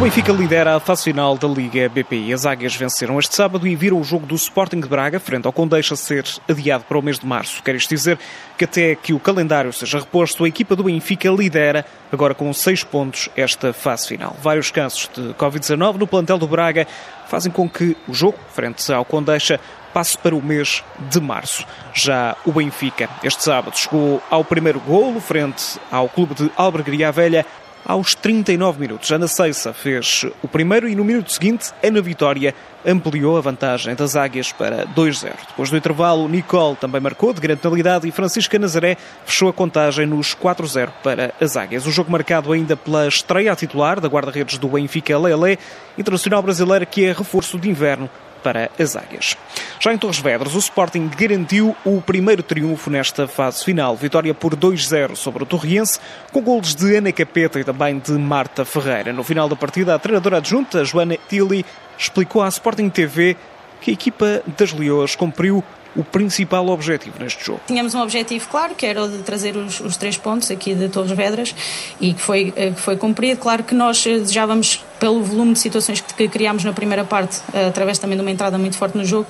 O Benfica lidera a fase final da Liga BPI. As águias venceram este sábado e viram o jogo do Sporting de Braga, frente ao Condeixa, ser adiado para o mês de março. Quer isto dizer que até que o calendário seja reposto, a equipa do Benfica lidera, agora com seis pontos, esta fase final. Vários casos de Covid-19 no plantel do Braga fazem com que o jogo, frente ao Condeixa, passe para o mês de março. Já o Benfica, este sábado, chegou ao primeiro golo frente ao clube de Albergaria Velha aos 39 minutos. Ana Ceissa fez o primeiro e no minuto seguinte, Ana Vitória ampliou a vantagem das Águias para 2-0. Depois do intervalo, Nicole também marcou de grande penalidade e Francisca Nazaré fechou a contagem nos 4-0 para as Águias. O jogo marcado ainda pela estreia titular da guarda-redes do Benfica Lele, internacional brasileira que é reforço de inverno para as Águias. Já em Torres Vedras, o Sporting garantiu o primeiro triunfo nesta fase final. Vitória por 2-0 sobre o Torriense, com golos de Ana Capeta e também de Marta Ferreira. No final da partida, a treinadora adjunta, Joana Tilly, explicou à Sporting TV que a equipa das Leões cumpriu o principal objetivo neste jogo? Tínhamos um objetivo claro, que era o de trazer os, os três pontos aqui de Torres Vedras e que foi, eh, que foi cumprido. Claro que nós eh, desejávamos, pelo volume de situações que, que criámos na primeira parte, eh, através também de uma entrada muito forte no jogo,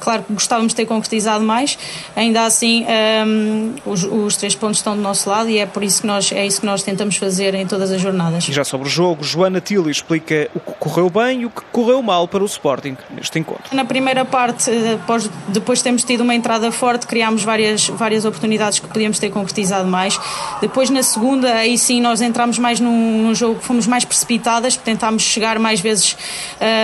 claro que gostávamos de ter concretizado mais. Ainda assim, um, ehm, os, os, três pontos estão do nosso lado e é por isso que nós, é isso que nós tentamos fazer em todas as jornadas. E já sobre o jogo, Joana Tilly explica o que correu bem e o que correu mal para o Sporting neste encontro. Na primeira parte, depois, depois temos tido uma entrada forte, criámos várias, várias oportunidades que podíamos ter concretizado mais. Depois, na segunda, aí sim nós entramos mais num, num jogo, fomos mais precipitadas, tentámos chegar mais vezes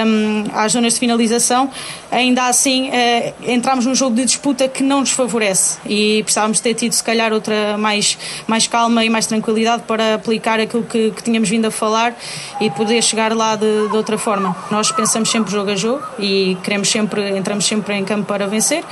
um, às zonas de finalização. Ainda assim, uh, entramos num jogo de disputa que não nos favorece e precisávamos ter tido, se calhar, outra mais, mais calma e mais tranquilidade para aplicar aquilo que, que tínhamos vindo a falar e poder chegar lá de, de outra forma. Nós pensamos sempre jogo a jogo e queremos sempre, entramos sempre em campo para vencer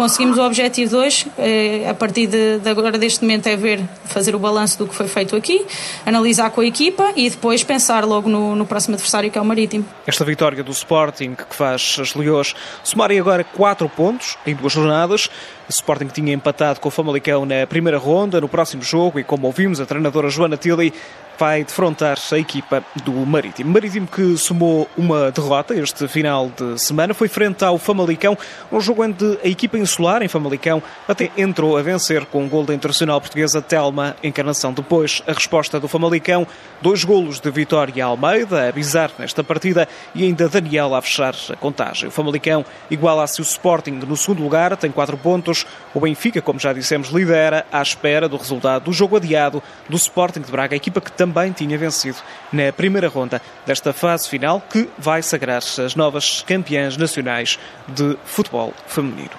conseguimos o objetivo 2. Eh, a partir de, de, agora, deste momento, é ver, fazer o balanço do que foi feito aqui, analisar com a equipa e depois pensar logo no, no próximo adversário, que é o Marítimo. Esta vitória do Sporting, que faz as Leões somarem agora 4 pontos em duas jornadas. O Sporting tinha empatado com o Famalicão na primeira ronda, no próximo jogo, e como ouvimos, a treinadora Joana Tilly vai defrontar a equipa do Marítimo. Marítimo que somou uma derrota este final de semana, foi frente ao Famalicão, um jogo onde a equipa insular em Famalicão até entrou a vencer com um gol da internacional portuguesa Telma Encarnação. Depois, a resposta do Famalicão, dois golos de Vitória Almeida, a bizar nesta partida, e ainda Daniel a fechar a contagem. O Famalicão iguala-se o Sporting no segundo lugar, tem quatro pontos. O Benfica, como já dissemos, lidera à espera do resultado do jogo adiado do Sporting de Braga, a equipa que também também tinha vencido na primeira ronda desta fase final, que vai sagrar as novas campeãs nacionais de futebol feminino.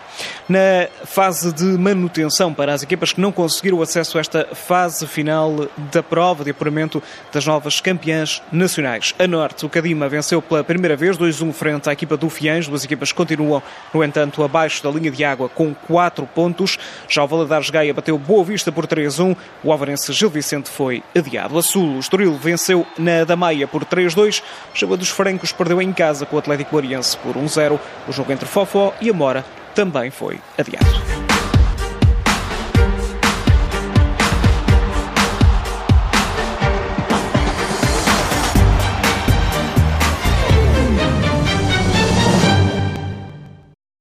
Na fase de manutenção para as equipas que não conseguiram acesso a esta fase final da prova de apuramento das novas campeãs nacionais. A Norte, o Cadima venceu pela primeira vez 2-1 frente à equipa do Fiães. Duas equipas continuam, no entanto, abaixo da linha de água com 4 pontos. Já o Valadares Gaia bateu Boa Vista por 3-1. O Avarense Gil Vicente foi adiado. A Sul o Estoril venceu na Damaia por 3-2. O Chava dos Francos perdeu em casa com o Atlético Oriense por 1-0. O jogo entre Fofó e Amora também foi adiado.